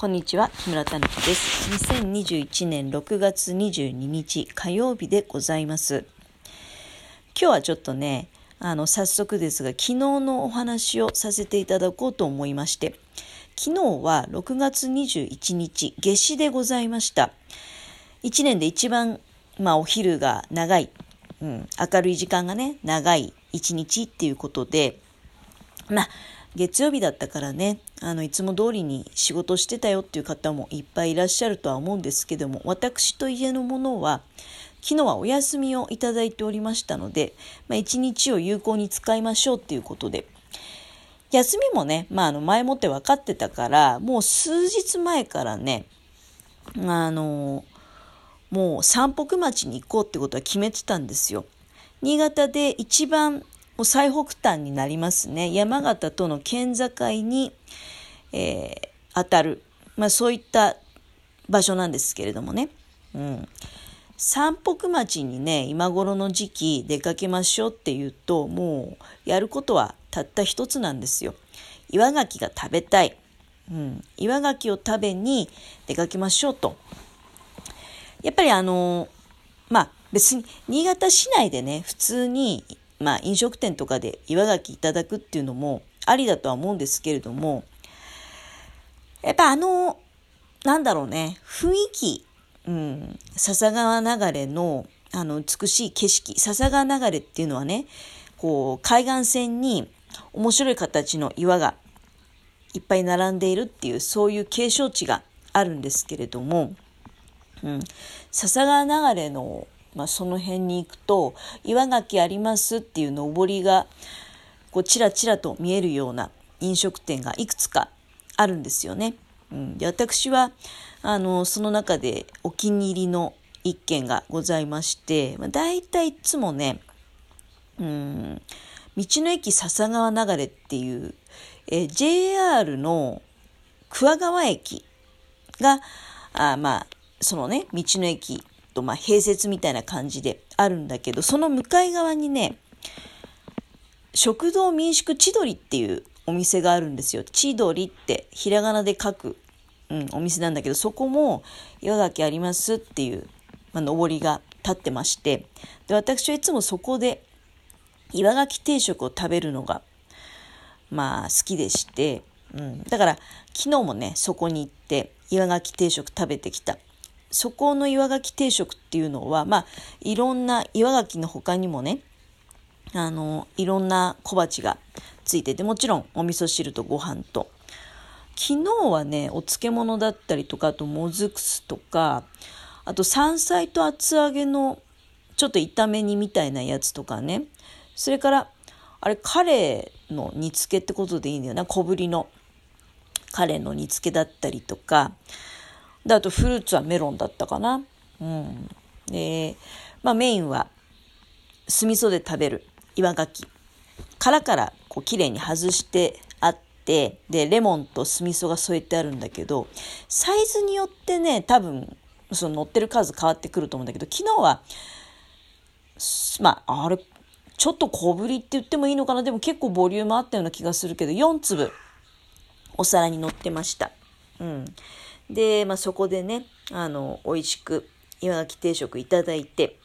こんにちは、木村たぬきです。2021年6月22日火曜日でございます。今日はちょっとね、あの、早速ですが、昨日のお話をさせていただこうと思いまして、昨日は6月21日、夏至でございました。1年で一番、まあ、お昼が長い、うん、明るい時間がね、長い一日っていうことで、まあ、月曜日だったからね、あの、いつも通りに仕事してたよっていう方もいっぱいいらっしゃるとは思うんですけども、私と家のものは、昨日はお休みをいただいておりましたので、まあ、一日を有効に使いましょうっていうことで、休みもね、まあ、あの、前もって分かってたから、もう数日前からね、あの、もう三北町に行こうってことは決めてたんですよ。新潟で一番う最北端になりますね。山形との県境に、えー、当たる、まあ、そういった場所なんですけれどもね。うん。三北町にね、今頃の時期出かけましょうっていうと、もうやることはたった一つなんですよ。岩牡蠣が食べたい。うん。岩牡蠣を食べに出かけましょうと。やっぱりあのまあ別に新潟市内でね、普通にまあ飲食店とかで岩牡蠣いただくっていうのもありだとは思うんですけれども、やっぱあの、なんだろうね、雰囲気、うん、笹川流れのあの美しい景色、笹川流れっていうのはね、こう海岸線に面白い形の岩がいっぱい並んでいるっていうそういう景勝地があるんですけれども、うん、笹川流れのまあ、その辺に行くと岩牡蠣ありますっていうのぼりがこうちらちらと見えるような飲食店がいくつかあるんですよね。うん、で私はあのその中でお気に入りの一軒がございまして、まあ、大体いつもね、うん、道の駅笹川流れっていう、え JR の桑川駅があまあそのね道の駅とまあ併設みたいな感じであるんだけど、その向かい側にね、食堂民宿千鳥っていうお店があるんですよ。千鳥ってひらがなで書く、うん、お店なんだけど、そこも岩牡蠣ありますっていう、まあ、上りが立ってまして、で、私はいつもそこで岩牡蠣定食を食べるのが、まあ好きでして、うん、だから昨日もね、そこに行って岩牡蠣定食食べてきた。そこの岩牡蠣定食っていうのは、まあ、いろんな岩牡蠣の他にもね、あの、いろんな小鉢がついてて、もちろんお味噌汁とご飯と。昨日はね、お漬物だったりとか、あともずくすとか、あと山菜と厚揚げのちょっと炒め煮みたいなやつとかね。それから、あれ、カレーの煮付けってことでいいんだよな。小ぶりのカレーの煮付けだったりとか、で、あとフルーツはメロンだったかな。うん。で、まあメインは酢味噌で食べる岩牡蠣。殻からこう綺麗に外してあって、で、レモンと酢味噌が添えてあるんだけど、サイズによってね、多分、その乗ってる数変わってくると思うんだけど、昨日は、まあ、あれ、ちょっと小ぶりって言ってもいいのかな？でも結構ボリュームあったような気がするけど、4粒お皿に乗ってました。うん。で、まあ、そこでね、あの、美味しく岩牡蠣定食いただいて、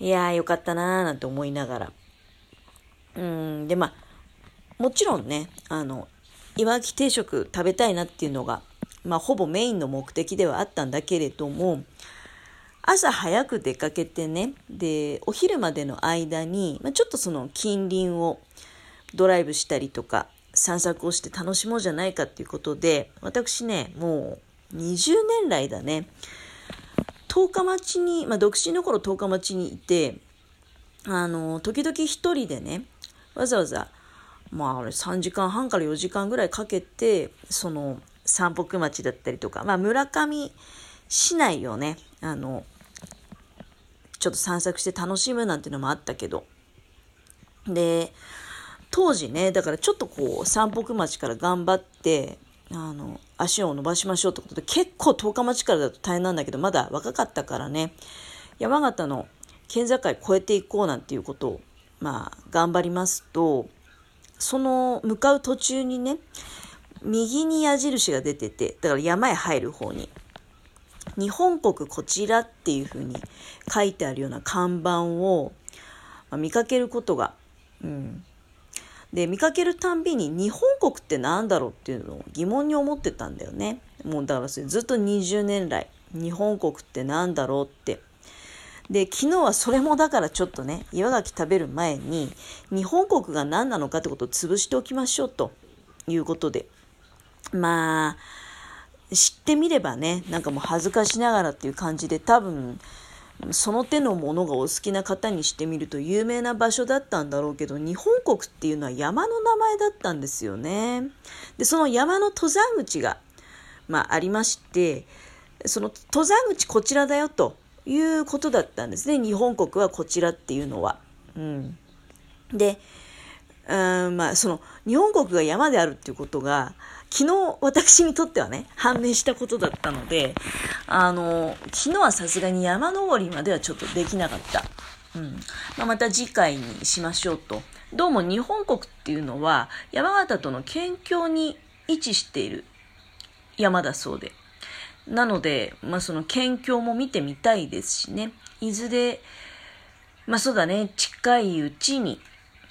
いやーよかったなーなんて思いながら。うん、で、まあ、もちろんね、あの、岩牡蠣定食食べたいなっていうのが、まあ、ほぼメインの目的ではあったんだけれども、朝早く出かけてね、で、お昼までの間に、まあ、ちょっとその近隣をドライブしたりとか、散策をして楽しもうじゃないかっていうことで、私ね、もう20年来だね、十日町に、まあ、独身の頃十日町にいて、あの、時々一人でね、わざわざ、まあ、あれ3時間半から4時間ぐらいかけて、その、三北町だったりとか、まあ、村上市内をね、あの、ちょっと散策して楽しむなんてのもあったけど、で、当時ね、だからちょっとこう、三北町から頑張って、あの、足を伸ばしましょうってことで、結構十日町からだと大変なんだけど、まだ若かったからね、山形の県境越えていこうなんていうことを、まあ、頑張りますと、その向かう途中にね、右に矢印が出てて、だから山へ入る方に。日本国こちらっていう風に書いてあるような看板を、まあ、見かけることが、うん。で、見かけるたんびに日本国って何だろうっていうのを疑問に思ってたんだよね。もうだからずっと20年来、日本国って何だろうって。で、昨日はそれもだからちょっとね、岩牡蠣食べる前に、日本国が何なのかってことを潰しておきましょうということで。まあ、知ってみればね、なんかもう恥ずかしながらっていう感じで多分、その手のものがお好きな方にしてみると有名な場所だったんだろうけど、日本国っていうのは山の名前だったんですよね。で、その山の登山口が、まあ、ありまして、その登山口こちらだよということだったんですね。日本国はこちらっていうのは。うん。で、うんまあ、その日本国が山であるっていうことが昨日私にとってはね判明したことだったのであの昨日はさすがに山登りまではちょっとできなかった、うん。まあ、また次回にしましょうと。どうも日本国っていうのは山形との県境に位置している山だそうで。なので、まあ、その県境も見てみたいですしね。いずれまあそうだね。近いうちに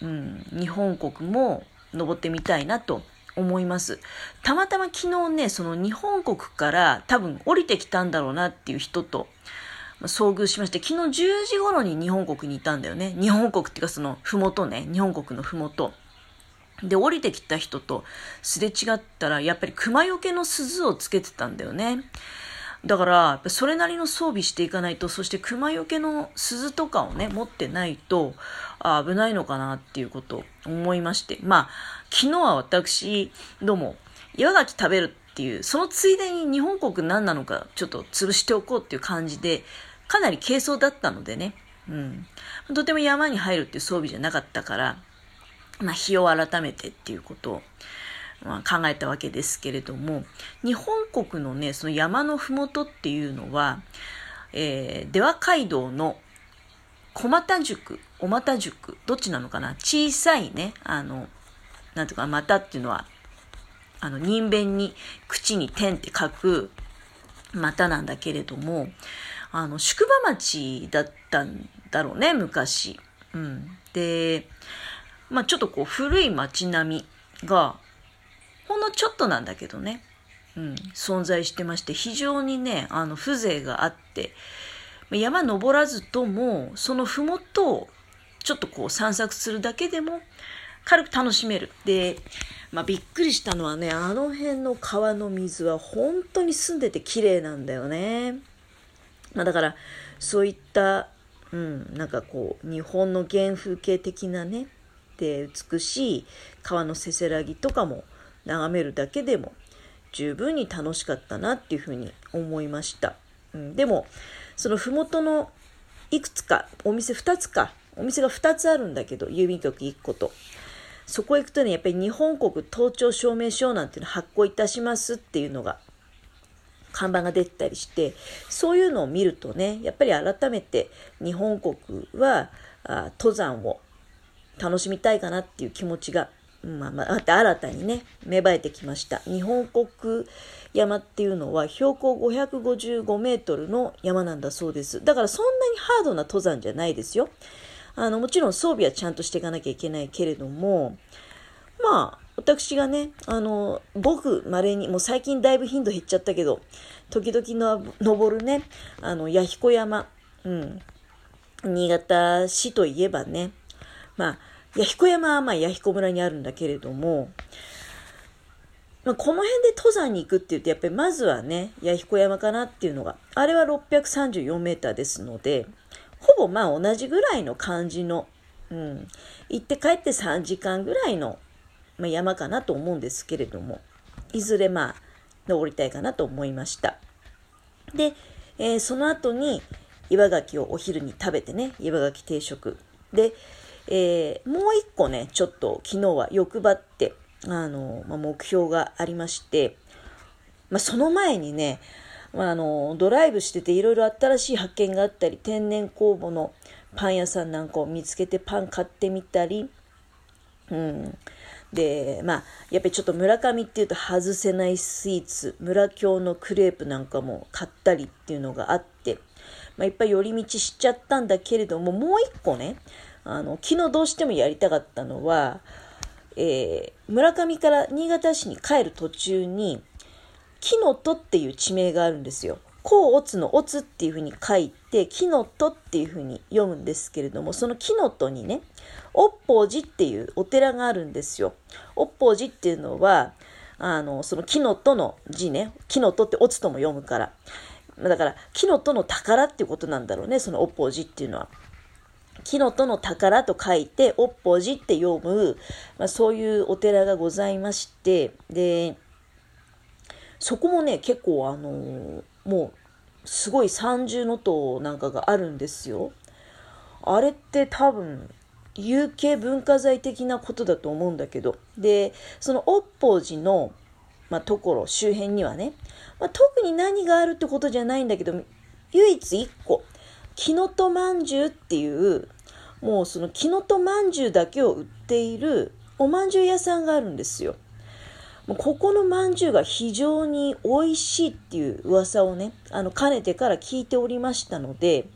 うん、日本国も登ってみたいなと。思います。たまたま昨日ね、その日本国から多分降りてきたんだろうなっていう人と遭遇しまして、昨日10時頃に日本国にいたんだよね。日本国っていうかそのふもとね、日本国のふもと。で、降りてきた人とすれ違ったら、やっぱり熊よけの鈴をつけてたんだよね。だから、それなりの装備していかないと、そして熊よけの鈴とかをね、持ってないと、危ないのかなっていうことを思いまして。まあ、昨日は私、どうも、岩牡蠣食べるっていう、そのついでに日本国何なのかちょっと潰しておこうっていう感じで、かなり軽装だったのでね、うん。とても山に入るっていう装備じゃなかったから、まあ、日を改めてっていうことを、まあ、考えたわけですけれども、日本国のね、その山のふもとっていうのは、えー、出羽街道の小又塾、小又塾、どっちなのかな？小さいね、あの、なんていうか、股っていうのは、あの、人弁に、口に点って書く股なんだけれども、あの、宿場町だったんだろうね、昔。うん。で、まあちょっとこう、古い町並みが、ほんのちょっとなんだけどね、うん、存在してまして、非常にね、あの、風情があって、山登らずとも、その麓をちょっとこう散策するだけでも軽く楽しめる。で、まあ、びっくりしたのはね、あの辺の川の水は本当に澄んでて綺麗なんだよね。まあ、だから、そういった、うん、なんかこう、日本の原風景的なね、で美しい川のせせらぎとかも眺めるだけでも十分に楽しかったなっていうふうに思いました。うん、でも、その麓のいくつか、お店2つか、お店が2つあるんだけど、郵便局1個と。そこ行くとね、やっぱり日本国盗聴証明書なんていうの発行いたしますっていうのが、看板が出てたりして、そういうのを見るとね、やっぱり改めて日本国はあ登山を楽しみたいかなっていう気持ちがまあまあ、新たにね、芽生えてきました。日本国山っていうのは標高555メートルの山なんだそうです。だからそんなにハードな登山じゃないですよ。あの、もちろん装備はちゃんとしていかなきゃいけないけれども、まあ、私がね、あの、僕、稀に、もう最近だいぶ頻度減っちゃったけど、時々の登るね、あの、弥彦山、うん、新潟市といえばね、まあ、弥彦山はまあ弥彦村にあるんだけれども、まあ、この辺で登山に行くって言って、やっぱりまずはね、弥彦山かなっていうのが、あれは634メーターですので、ほぼまあ同じぐらいの感じの、うん、行って帰って3時間ぐらいの、まあ、山かなと思うんですけれども、いずれまあ、登りたいかなと思いました。で、えー、その後に岩牡蠣をお昼に食べてね、岩牡蠣定食。で、えー、もう一個ね、ちょっと昨日は欲張って、あの、まあ、目標がありまして、まあ、その前にね、まあ、あの、ドライブしてていろいろ新しい発見があったり、天然酵母のパン屋さんなんかを見つけてパン買ってみたり、うん。で、まあ、やっぱりちょっと村上っていうと外せないスイーツ、村京のクレープなんかも買ったりっていうのがあって、まあ、いっぱい寄り道しちゃったんだけれども、もう一個ね、あの、昨日どうしてもやりたかったのは、えー、村上から新潟市に帰る途中に、木の戸っていう地名があるんですよ。甲乙の乙っていうふうに書いて、木の戸っていうふうに読むんですけれども、その木の戸にね、八方寺っていうお寺があるんですよ。八方寺っていうのは、あの、その木の戸の字ね、木の戸って乙とも読むから。だから、木の戸の宝っていうことなんだろうね、その八方寺っていうのは。木の戸の宝と書いて、八方寺って読む、まあ、そういうお寺がございまして、で、そこもね、結構あのもう、すごい三重の塔なんかがあるんですよ。あれって多分、有形文化財的なことだと思うんだけど。で、その八方寺の、まあ、ところ、周辺にはね、まあ、特に何があるってことじゃないんだけど、唯一一個、木の戸まんじゅうっていう、もうその木の戸まんじゅうだけを売っているおまんじゅう屋さんがあるんですよ。ここのまんじゅうが非常に美味しいっていう噂をね、あの、かねてから聞いておりましたので、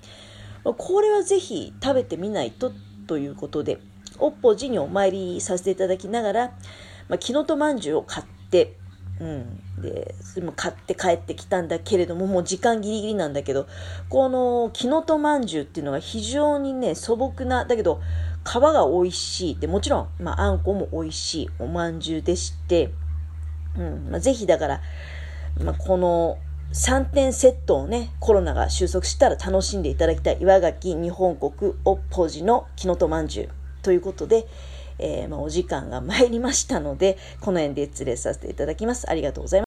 これはぜひ食べてみないとということで、おっぽ寺にお参りさせていただきながら、まあ、木の戸まんじゅうを買って、うん。で、それも買って帰ってきたんだけれども、もう時間ギリギリなんだけど、この木の戸まんじゅうっていうのが非常にね、素朴な、だけど、皮が美味しいって、もちろん、まあ、あんこも美味しいおまんじゅうでして、うんまあ、ぜひだから、まあ、この3点セットをね、コロナが収束したら楽しんでいただきたい岩垣日本国おっぽじの木のとまんじゅうということで、えー、まあ、お時間が参りましたので、この辺で失礼させていただきます。ありがとうございます。